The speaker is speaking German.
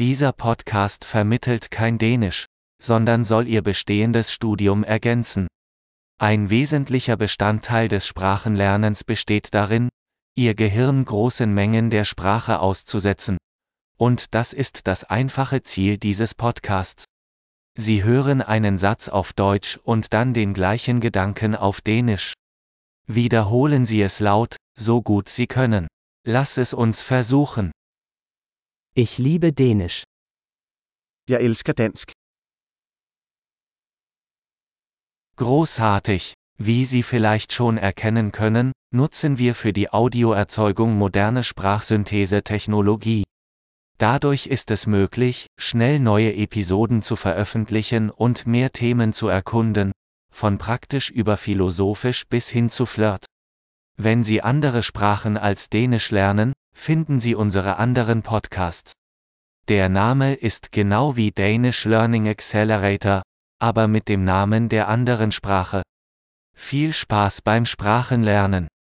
Dieser Podcast vermittelt kein Dänisch, sondern soll Ihr bestehendes Studium ergänzen. Ein wesentlicher Bestandteil des Sprachenlernens besteht darin, Ihr Gehirn großen Mengen der Sprache auszusetzen. Und das ist das einfache Ziel dieses Podcasts. Sie hören einen Satz auf Deutsch und dann den gleichen Gedanken auf Dänisch. Wiederholen Sie es laut, so gut Sie können. Lass es uns versuchen. Ich liebe Dänisch. Jeg elsker dansk. Großartig! Wie Sie vielleicht schon erkennen können, nutzen wir für die Audioerzeugung moderne Sprachsynthese-Technologie. Dadurch ist es möglich, schnell neue Episoden zu veröffentlichen und mehr Themen zu erkunden, von praktisch über philosophisch bis hin zu Flirt. Wenn Sie andere Sprachen als Dänisch lernen, finden Sie unsere anderen Podcasts. Der Name ist genau wie Danish Learning Accelerator, aber mit dem Namen der anderen Sprache. Viel Spaß beim Sprachenlernen!